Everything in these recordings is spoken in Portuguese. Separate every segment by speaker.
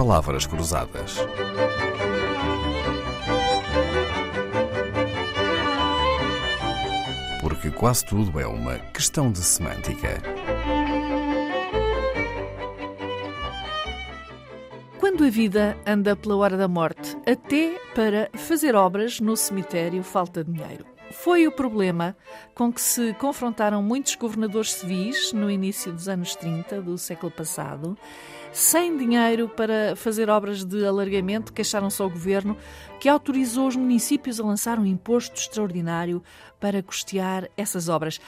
Speaker 1: Palavras Cruzadas. Porque quase tudo é uma questão de semântica.
Speaker 2: Quando a vida anda pela hora da morte, até para fazer obras no cemitério falta dinheiro. Foi o problema com que se confrontaram muitos governadores civis no início dos anos 30 do século passado. Sem dinheiro para fazer obras de alargamento, queixaram-se ao governo que autorizou os municípios a lançar um imposto extraordinário para custear essas obras.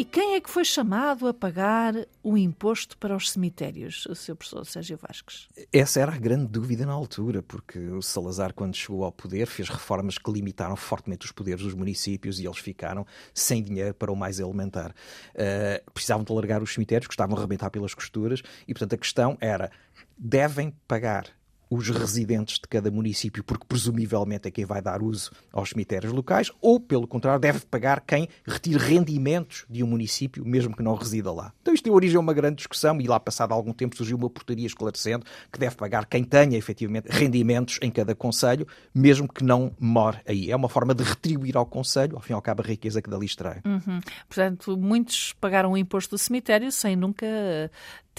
Speaker 2: E quem é que foi chamado a pagar o imposto para os cemitérios, o seu professor Sérgio Vasques?
Speaker 3: Essa era a grande dúvida na altura, porque o Salazar, quando chegou ao poder, fez reformas que limitaram fortemente os poderes dos municípios e eles ficaram sem dinheiro para o mais elementar. Uh, precisavam de alargar os cemitérios, estavam a arrebentar pelas costuras, e portanto a questão era: devem pagar os residentes de cada município, porque presumivelmente é quem vai dar uso aos cemitérios locais, ou, pelo contrário, deve pagar quem retire rendimentos de um município, mesmo que não resida lá. Então isto deu origem a uma grande discussão e lá passado algum tempo surgiu uma portaria esclarecendo que deve pagar quem tenha efetivamente rendimentos em cada conselho, mesmo que não more aí. É uma forma de retribuir ao conselho, ao fim e ao cabo, a riqueza que dali extrai.
Speaker 2: Uhum. Portanto, muitos pagaram o imposto do cemitério sem nunca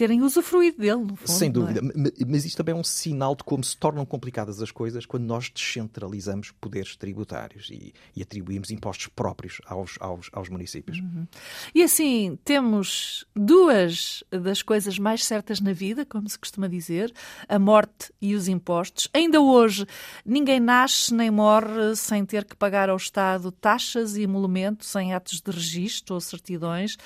Speaker 2: terem usufruído dele, no fundo.
Speaker 3: Sem
Speaker 2: é?
Speaker 3: dúvida. É? Mas isto também é um sinal de como se tornam complicadas as coisas quando nós descentralizamos poderes tributários e, e atribuímos impostos próprios aos, aos, aos municípios.
Speaker 2: Uhum. E assim, temos duas das coisas mais certas na vida, como se costuma dizer, a morte e os impostos. Ainda hoje, ninguém nasce nem morre sem ter que pagar ao Estado taxas e emolumentos em atos de registro ou certidões,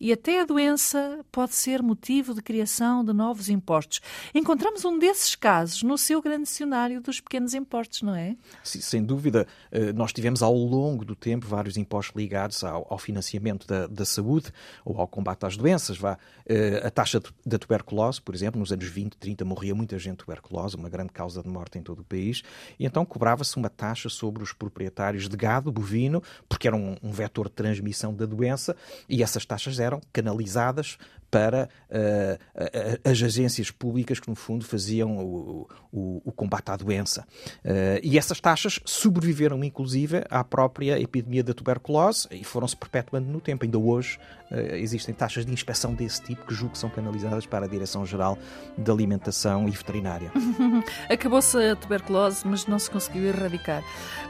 Speaker 2: e até a doença pode ser motivo de criação de novos impostos. Encontramos um desses casos no seu grande dicionário dos pequenos impostos, não é?
Speaker 3: Sim, sem dúvida. Eh, nós tivemos ao longo do tempo vários impostos ligados ao, ao financiamento da, da, saúde ou ao combate às doenças. Vá. Eh, a taxa da tuberculose, por exemplo, nos anos 20, 30 morria muita gente de tuberculose, uma grande causa de morte em todo o país, e então cobrava-se uma taxa sobre os proprietários de gado bovino, porque era um, um vetor de transmissão da doença, e essas taxas eram canalizadas para uh, as agências públicas que, no fundo, faziam o, o, o combate à doença. Uh, e essas taxas sobreviveram, inclusive, à própria epidemia da tuberculose e foram-se perpetuando no tempo. Ainda hoje uh, existem taxas de inspeção desse tipo que julgo que são canalizadas para a Direção-Geral de Alimentação e Veterinária.
Speaker 2: Acabou-se a tuberculose, mas não se conseguiu erradicar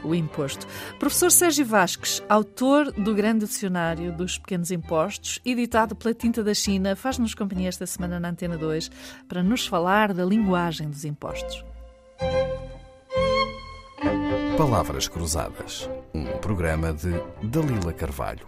Speaker 2: o imposto. Professor Sérgio Vasques, autor do Grande Dicionário dos Pequenos Impostos, editado pela Tinta da China, faz-nos companhia esta semana na Antena 2 para nos falar da linguagem dos impostos.
Speaker 1: Palavras Cruzadas, um programa de Dalila Carvalho.